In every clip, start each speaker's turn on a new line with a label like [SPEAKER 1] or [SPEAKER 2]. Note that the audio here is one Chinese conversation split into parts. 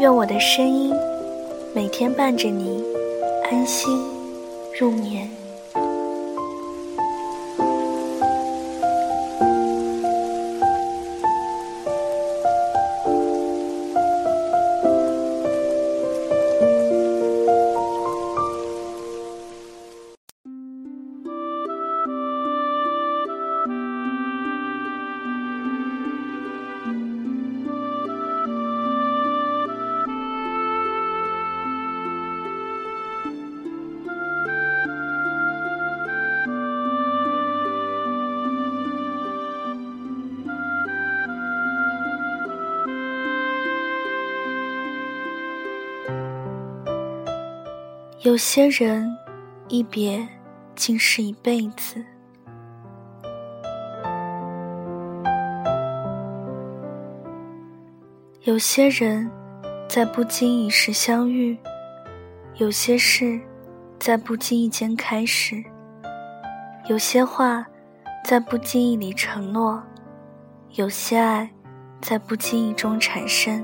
[SPEAKER 1] 愿我的声音每天伴着你安心入眠。有些人一别竟是一辈子，有些人在不经意时相遇，有些事在不经意间开始，有些话在不经意里承诺，有些爱在不经意中产生，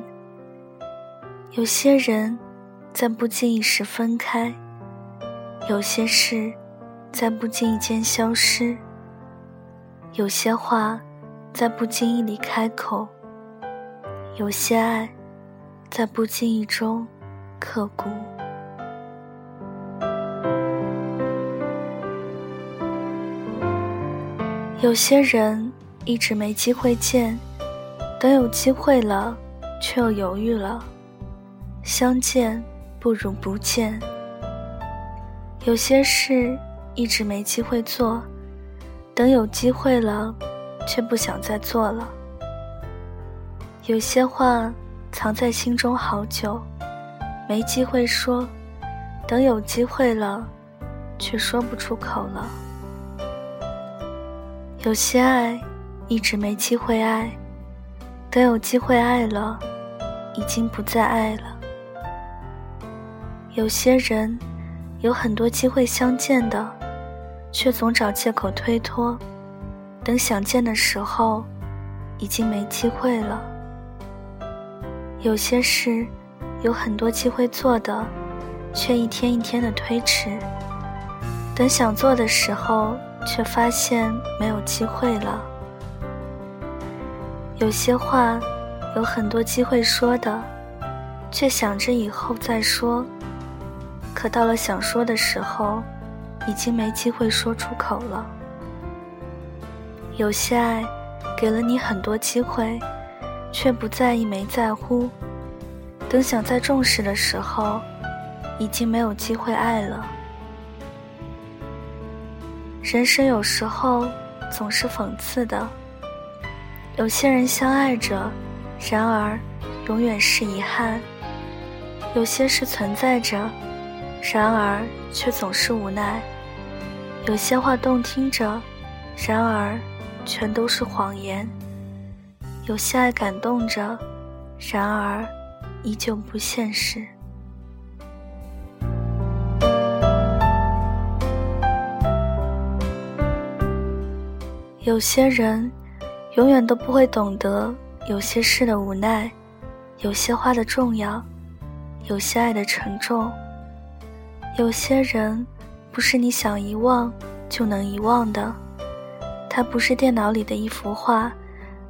[SPEAKER 1] 有些人。在不经意时分开，有些事在不经意间消失，有些话在不经意里开口，有些爱在不经意中刻骨。有些人一直没机会见，等有机会了，却又犹豫了，相见。不如不见。有些事一直没机会做，等有机会了，却不想再做了。有些话藏在心中好久，没机会说，等有机会了，却说不出口了。有些爱一直没机会爱，等有机会爱了，已经不再爱了。有些人有很多机会相见的，却总找借口推脱，等想见的时候，已经没机会了。有些事有很多机会做的，却一天一天的推迟，等想做的时候，却发现没有机会了。有些话有很多机会说的，却想着以后再说。可到了想说的时候，已经没机会说出口了。有些爱，给了你很多机会，却不在意、没在乎。等想再重视的时候，已经没有机会爱了。人生有时候总是讽刺的，有些人相爱着，然而永远是遗憾；有些事存在着。然而，却总是无奈。有些话动听着，然而，全都是谎言。有些爱感动着，然而，依旧不现实。有些人，永远都不会懂得有些事的无奈，有些话的重要，有些爱的沉重。有些人，不是你想遗忘就能遗忘的，它不是电脑里的一幅画，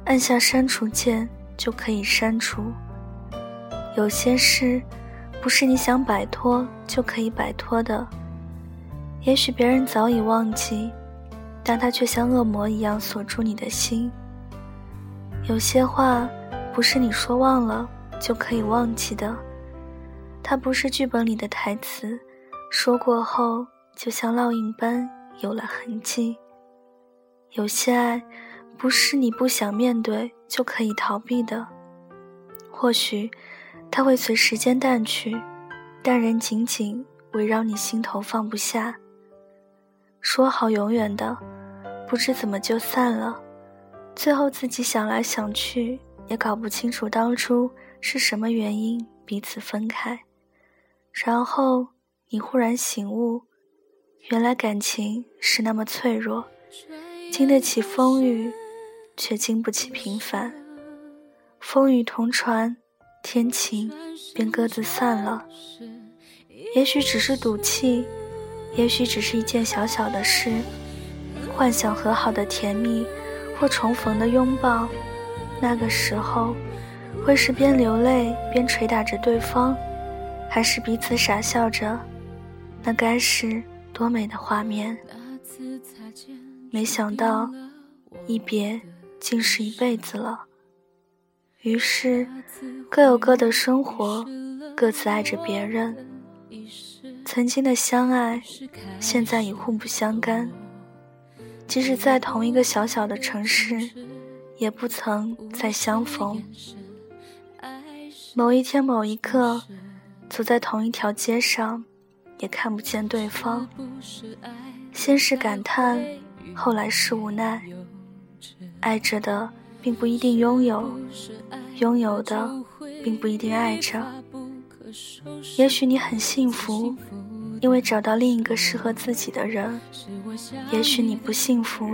[SPEAKER 1] 按下删除键就可以删除。有些事，不是你想摆脱就可以摆脱的，也许别人早已忘记，但他却像恶魔一样锁住你的心。有些话，不是你说忘了就可以忘记的，它不是剧本里的台词。说过后，就像烙印般有了痕迹。有些爱，不是你不想面对就可以逃避的。或许它会随时间淡去，但仍紧紧围绕你心头放不下。说好永远的，不知怎么就散了。最后自己想来想去，也搞不清楚当初是什么原因彼此分开。然后你忽然醒悟，原来感情是那么脆弱，经得起风雨，却经不起平凡。风雨同船，天晴便各自散了。也许只是赌气，也许只是一件小小的事，幻想和好的甜蜜，或重逢的拥抱。那个时候，会是边流泪边捶打着对方，还是彼此傻笑着？那该是多美的画面！没想到，一别竟是一辈子了。于是，各有各的生活，各自爱着别人。曾经的相爱，现在已互不相干。即使在同一个小小的城市，也不曾再相逢。某一天，某一刻，走在同一条街上，也看不见对方。先是感叹，后来是无奈。爱着的。并不一定拥有，拥有的并不一定爱着。也许你很幸福，因为找到另一个适合自己的人；也许你不幸福，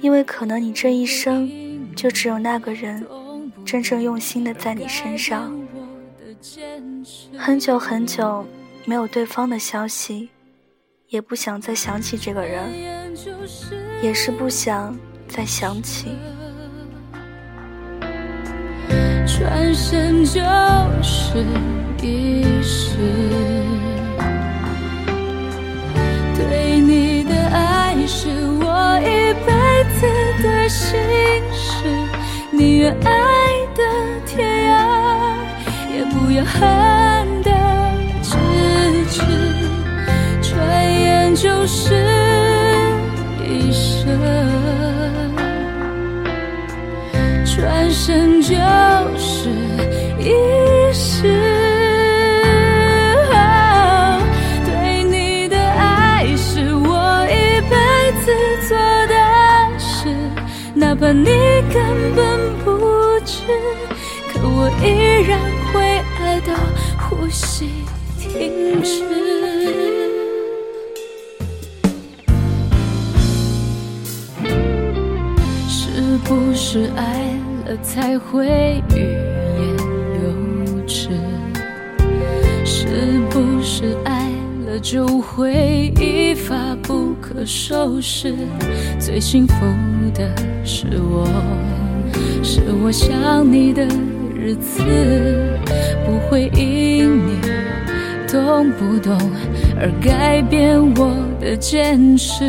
[SPEAKER 1] 因为可能你这一生就只有那个人真正用心的在你身上。很久很久没有对方的消息，也不想再想起这个人，也是不想再想起。
[SPEAKER 2] 转身就是一世，对你的爱是我一辈子的心事，宁愿爱的天涯，也不要恨就是一生。转身就是一世，对你的爱是我一辈子做的事，哪怕你根本不知，可我依然会爱到呼吸停止。不是爱了才会欲言又止，是不是爱了就会一发不可收拾？最幸福的是我，是我想你的日子，不会因你懂不懂而改变我的坚持。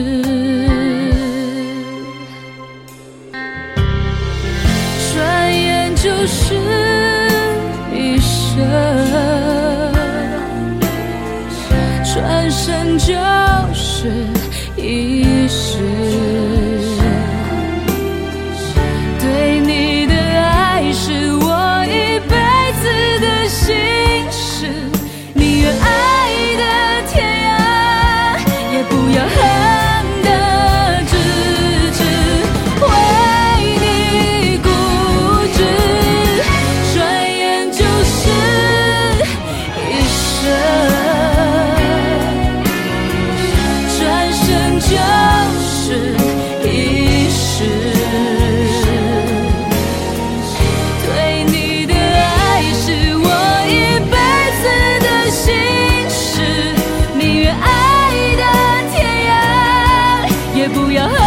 [SPEAKER 2] Aleluia.